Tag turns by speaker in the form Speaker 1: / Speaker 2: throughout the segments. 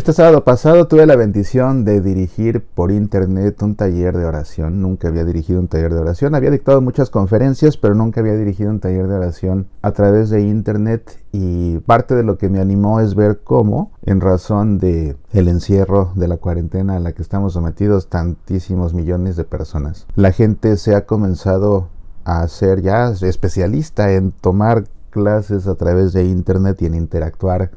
Speaker 1: Este sábado pasado tuve la bendición de dirigir por internet un taller de oración. Nunca había dirigido un taller de oración. Había dictado muchas conferencias, pero nunca había dirigido un taller de oración a través de internet. Y parte de lo que me animó es ver cómo, en razón de el encierro de la cuarentena a la que estamos sometidos tantísimos millones de personas, la gente se ha comenzado a ser ya especialista en tomar clases a través de internet y en interactuar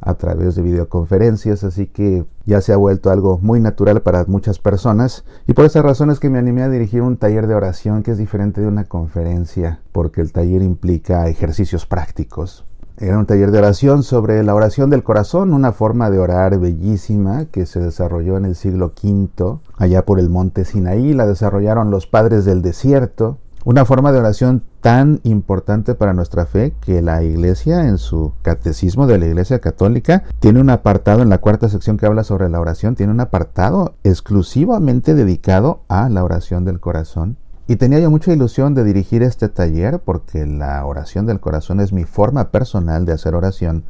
Speaker 1: a través de videoconferencias, así que ya se ha vuelto algo muy natural para muchas personas. Y por esa razón es que me animé a dirigir un taller de oración que es diferente de una conferencia, porque el taller implica ejercicios prácticos. Era un taller de oración sobre la oración del corazón, una forma de orar bellísima que se desarrolló en el siglo V, allá por el monte Sinaí, la desarrollaron los padres del desierto, una forma de oración tan importante para nuestra fe que la Iglesia en su catecismo de la Iglesia Católica tiene un apartado en la cuarta sección que habla sobre la oración, tiene un apartado exclusivamente dedicado a la oración del corazón. Y tenía yo mucha ilusión de dirigir este taller porque la oración del corazón es mi forma personal de hacer oración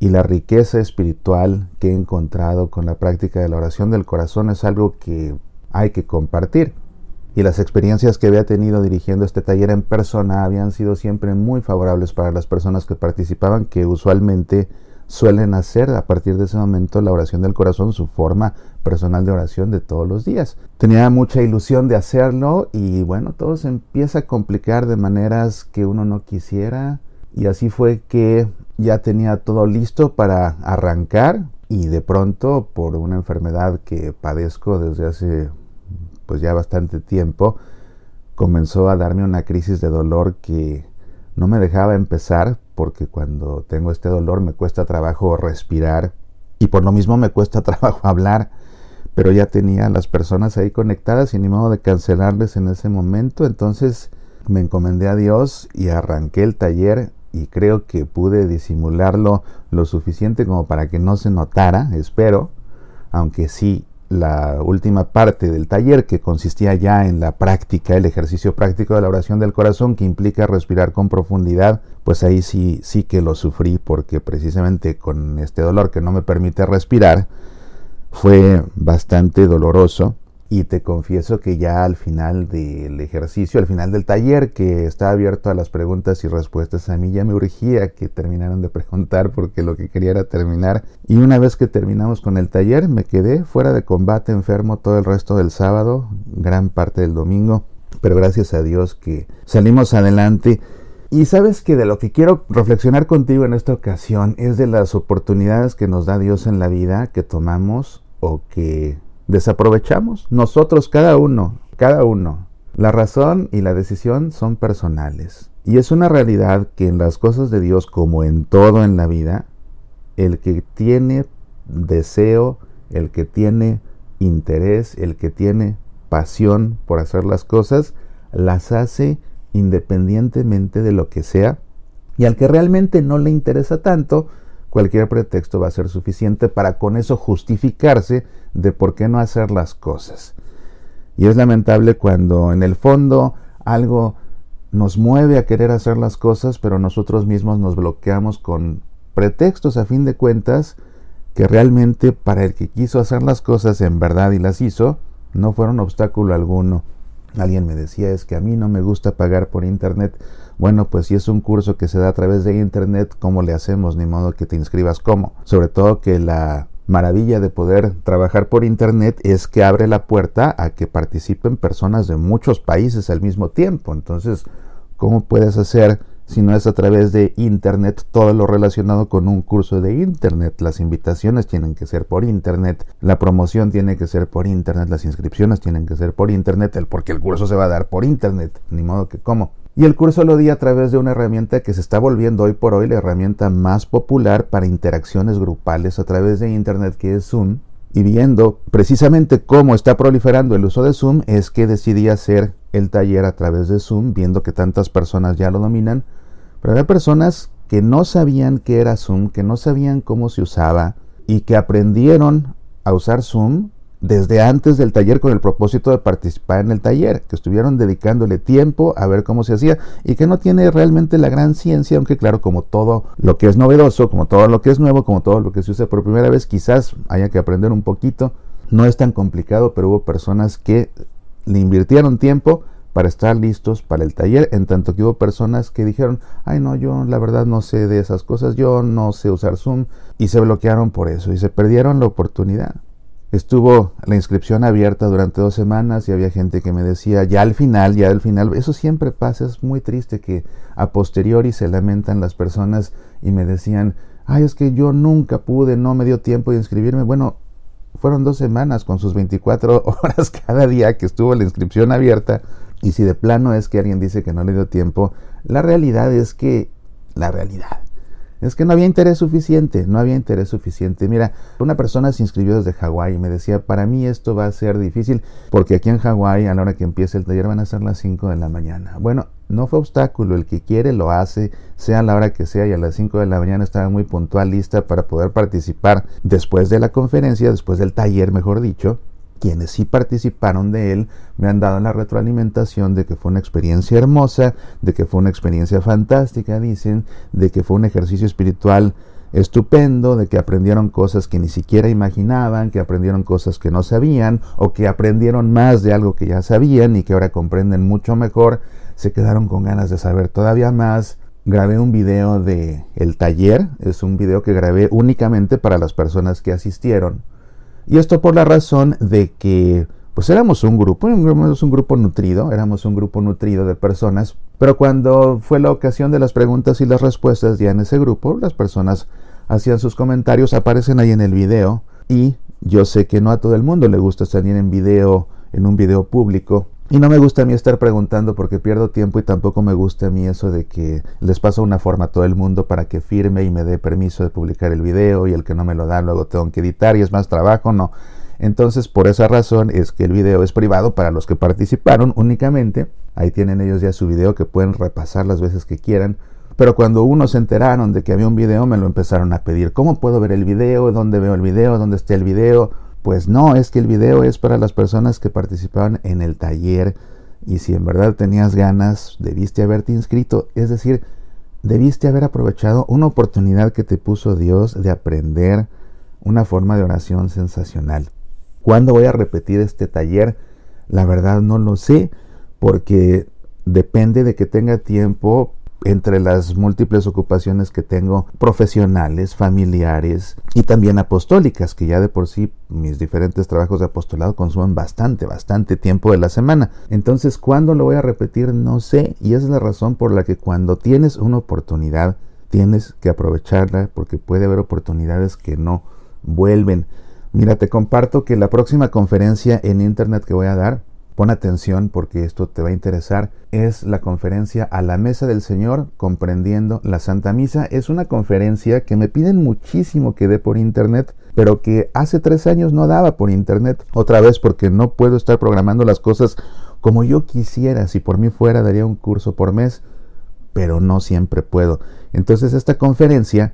Speaker 1: y la riqueza espiritual que he encontrado con la práctica de la oración del corazón es algo que hay que compartir y las experiencias que había tenido dirigiendo este taller en persona habían sido siempre muy favorables para las personas que participaban, que usualmente suelen hacer a partir de ese momento la oración del corazón su forma personal de oración de todos los días. Tenía mucha ilusión de hacerlo y bueno, todo se empieza a complicar de maneras que uno no quisiera y así fue que ya tenía todo listo para arrancar y de pronto por una enfermedad que padezco desde hace pues ya bastante tiempo, comenzó a darme una crisis de dolor que no me dejaba empezar porque cuando tengo este dolor me cuesta trabajo respirar y por lo mismo me cuesta trabajo hablar, pero ya tenía las personas ahí conectadas y ni modo de cancelarles en ese momento, entonces me encomendé a Dios y arranqué el taller y creo que pude disimularlo lo suficiente como para que no se notara, espero, aunque sí la última parte del taller que consistía ya en la práctica, el ejercicio práctico de la oración del corazón que implica respirar con profundidad, pues ahí sí, sí que lo sufrí porque precisamente con este dolor que no me permite respirar fue bastante doloroso y te confieso que ya al final del ejercicio, al final del taller que está abierto a las preguntas y respuestas, a mí ya me urgía que terminaran de preguntar porque lo que quería era terminar. Y una vez que terminamos con el taller, me quedé fuera de combate enfermo todo el resto del sábado, gran parte del domingo, pero gracias a Dios que salimos adelante. Y sabes que de lo que quiero reflexionar contigo en esta ocasión es de las oportunidades que nos da Dios en la vida que tomamos o que desaprovechamos. Nosotros, cada uno, cada uno. La razón y la decisión son personales. Y es una realidad que en las cosas de Dios, como en todo en la vida, el que tiene deseo, el que tiene interés, el que tiene pasión por hacer las cosas, las hace independientemente de lo que sea. Y al que realmente no le interesa tanto, cualquier pretexto va a ser suficiente para con eso justificarse de por qué no hacer las cosas. Y es lamentable cuando en el fondo algo nos mueve a querer hacer las cosas, pero nosotros mismos nos bloqueamos con pretextos a fin de cuentas que realmente para el que quiso hacer las cosas en verdad y las hizo, no fueron obstáculo alguno. Alguien me decía, es que a mí no me gusta pagar por internet. Bueno, pues si es un curso que se da a través de internet, ¿cómo le hacemos? Ni modo que te inscribas cómo. Sobre todo que la maravilla de poder trabajar por internet es que abre la puerta a que participen personas de muchos países al mismo tiempo. Entonces, ¿cómo puedes hacer si no es a través de Internet todo lo relacionado con un curso de Internet. Las invitaciones tienen que ser por Internet, la promoción tiene que ser por Internet, las inscripciones tienen que ser por Internet, el porque el curso se va a dar por Internet, ni modo que cómo. Y el curso lo di a través de una herramienta que se está volviendo hoy por hoy la herramienta más popular para interacciones grupales a través de Internet, que es Zoom. Y viendo precisamente cómo está proliferando el uso de Zoom, es que decidí hacer el taller a través de Zoom, viendo que tantas personas ya lo dominan pero había personas que no sabían qué era Zoom, que no sabían cómo se usaba y que aprendieron a usar Zoom desde antes del taller con el propósito de participar en el taller, que estuvieron dedicándole tiempo a ver cómo se hacía y que no tiene realmente la gran ciencia, aunque claro, como todo lo que es novedoso, como todo lo que es nuevo, como todo lo que se usa por primera vez, quizás haya que aprender un poquito. No es tan complicado, pero hubo personas que le invirtieron tiempo para estar listos para el taller, en tanto que hubo personas que dijeron, ay no, yo la verdad no sé de esas cosas, yo no sé usar Zoom, y se bloquearon por eso, y se perdieron la oportunidad. Estuvo la inscripción abierta durante dos semanas y había gente que me decía, ya al final, ya al final, eso siempre pasa, es muy triste que a posteriori se lamentan las personas y me decían, ay, es que yo nunca pude, no me dio tiempo de inscribirme. Bueno, fueron dos semanas con sus 24 horas cada día que estuvo la inscripción abierta y si de plano es que alguien dice que no le dio tiempo, la realidad es que, la realidad, es que no había interés suficiente, no había interés suficiente. Mira, una persona se inscribió desde Hawái y me decía, para mí esto va a ser difícil porque aquí en Hawái a la hora que empiece el taller van a ser las 5 de la mañana. Bueno, no fue obstáculo, el que quiere lo hace, sea la hora que sea y a las 5 de la mañana estaba muy puntual lista para poder participar después de la conferencia, después del taller, mejor dicho quienes sí participaron de él me han dado la retroalimentación de que fue una experiencia hermosa, de que fue una experiencia fantástica, dicen, de que fue un ejercicio espiritual estupendo, de que aprendieron cosas que ni siquiera imaginaban, que aprendieron cosas que no sabían o que aprendieron más de algo que ya sabían y que ahora comprenden mucho mejor, se quedaron con ganas de saber todavía más. Grabé un video de el taller, es un video que grabé únicamente para las personas que asistieron y esto por la razón de que pues éramos un grupo, un grupo nutrido, éramos un grupo nutrido de personas, pero cuando fue la ocasión de las preguntas y las respuestas ya en ese grupo, las personas hacían sus comentarios, aparecen ahí en el video y yo sé que no a todo el mundo le gusta salir en video, en un video público, y no me gusta a mí estar preguntando porque pierdo tiempo y tampoco me gusta a mí eso de que les paso una forma a todo el mundo para que firme y me dé permiso de publicar el video y el que no me lo da luego tengo que editar y es más trabajo, no. Entonces por esa razón es que el video es privado para los que participaron únicamente. Ahí tienen ellos ya su video que pueden repasar las veces que quieran. Pero cuando uno se enteraron de que había un video me lo empezaron a pedir. ¿Cómo puedo ver el video? ¿Dónde veo el video? ¿Dónde está el video? Pues no, es que el video es para las personas que participaban en el taller y si en verdad tenías ganas, debiste haberte inscrito, es decir, debiste haber aprovechado una oportunidad que te puso Dios de aprender una forma de oración sensacional. ¿Cuándo voy a repetir este taller? La verdad no lo sé, porque depende de que tenga tiempo entre las múltiples ocupaciones que tengo profesionales, familiares y también apostólicas, que ya de por sí mis diferentes trabajos de apostolado consumen bastante, bastante tiempo de la semana. Entonces, ¿cuándo lo voy a repetir? No sé, y esa es la razón por la que cuando tienes una oportunidad, tienes que aprovecharla porque puede haber oportunidades que no vuelven. Mira, te comparto que la próxima conferencia en internet que voy a dar Pon atención porque esto te va a interesar. Es la conferencia a la mesa del Señor comprendiendo la Santa Misa. Es una conferencia que me piden muchísimo que dé por internet, pero que hace tres años no daba por internet. Otra vez porque no puedo estar programando las cosas como yo quisiera. Si por mí fuera daría un curso por mes, pero no siempre puedo. Entonces esta conferencia,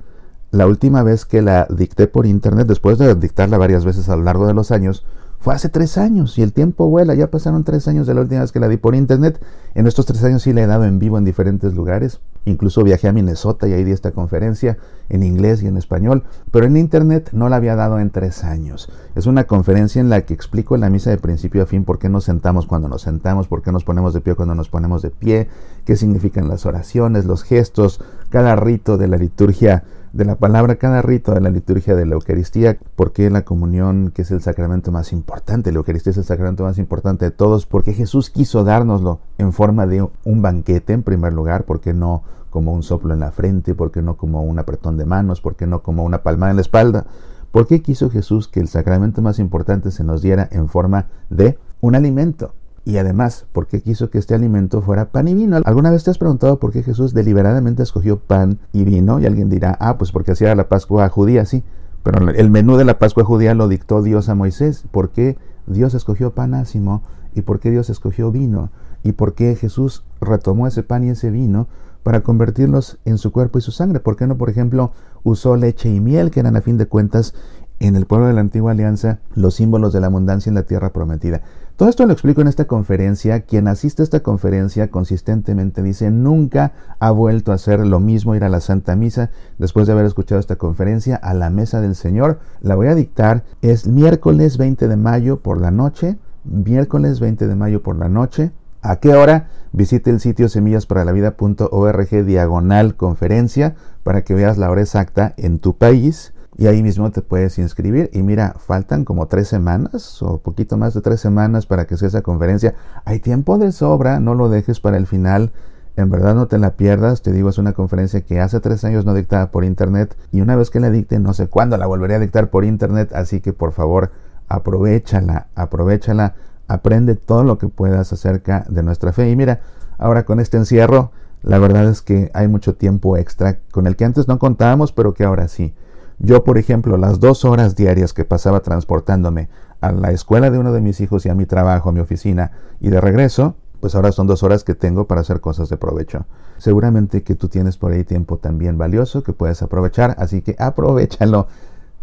Speaker 1: la última vez que la dicté por internet, después de dictarla varias veces a lo largo de los años, fue hace tres años y el tiempo vuela. Ya pasaron tres años de la última vez que la di por internet. En estos tres años sí la he dado en vivo en diferentes lugares. Incluso viajé a Minnesota y ahí di esta conferencia en inglés y en español. Pero en internet no la había dado en tres años. Es una conferencia en la que explico en la misa de principio a fin por qué nos sentamos cuando nos sentamos, por qué nos ponemos de pie cuando nos ponemos de pie, qué significan las oraciones, los gestos, cada rito de la liturgia de la palabra cada rito de la liturgia de la Eucaristía, porque la comunión, que es el sacramento más importante, la Eucaristía es el sacramento más importante de todos, porque Jesús quiso dárnoslo en forma de un banquete en primer lugar, porque no como un soplo en la frente, porque no como un apretón de manos, porque no como una palmada en la espalda. ¿Por qué quiso Jesús que el sacramento más importante se nos diera en forma de un alimento? Y además, ¿por qué quiso que este alimento fuera pan y vino? ¿Alguna vez te has preguntado por qué Jesús deliberadamente escogió pan y vino? Y alguien dirá, ah, pues porque hacía la Pascua judía, sí. Pero el menú de la Pascua judía lo dictó Dios a Moisés. ¿Por qué Dios escogió pan ácimo? ¿Y por qué Dios escogió vino? ¿Y por qué Jesús retomó ese pan y ese vino para convertirlos en su cuerpo y su sangre? ¿Por qué no, por ejemplo, usó leche y miel, que eran a fin de cuentas en el pueblo de la antigua alianza los símbolos de la abundancia en la tierra prometida. Todo esto lo explico en esta conferencia. Quien asiste a esta conferencia consistentemente dice nunca ha vuelto a hacer lo mismo, ir a la Santa Misa después de haber escuchado esta conferencia a la mesa del Señor. La voy a dictar. Es miércoles 20 de mayo por la noche. Miércoles 20 de mayo por la noche. ¿A qué hora? Visite el sitio semillasparalavida.org diagonal conferencia para que veas la hora exacta en tu país y ahí mismo te puedes inscribir. Y mira, faltan como tres semanas o poquito más de tres semanas para que sea esa conferencia. Hay tiempo de sobra, no lo dejes para el final. En verdad no te la pierdas, te digo, es una conferencia que hace tres años no dictaba por internet y una vez que la dicte no sé cuándo la volveré a dictar por internet, así que por favor aprovechala, aprovechala, aprende todo lo que puedas acerca de nuestra fe. Y mira, ahora con este encierro, la verdad es que hay mucho tiempo extra con el que antes no contábamos, pero que ahora sí. Yo, por ejemplo, las dos horas diarias que pasaba transportándome a la escuela de uno de mis hijos y a mi trabajo, a mi oficina y de regreso, pues ahora son dos horas que tengo para hacer cosas de provecho. Seguramente que tú tienes por ahí tiempo también valioso que puedes aprovechar, así que aprovechalo.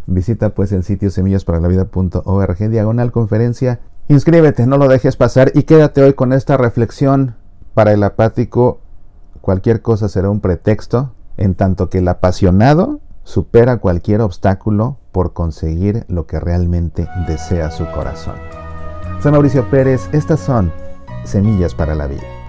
Speaker 1: Visita pues el sitio semillasparalavida.org diagonal conferencia. Inscríbete, no lo dejes pasar y quédate hoy con esta reflexión. Para el apático, cualquier cosa será un pretexto, en tanto que el apasionado supera cualquier obstáculo por conseguir lo que realmente desea su corazón. Soy Mauricio Pérez, estas son Semillas para la Vida.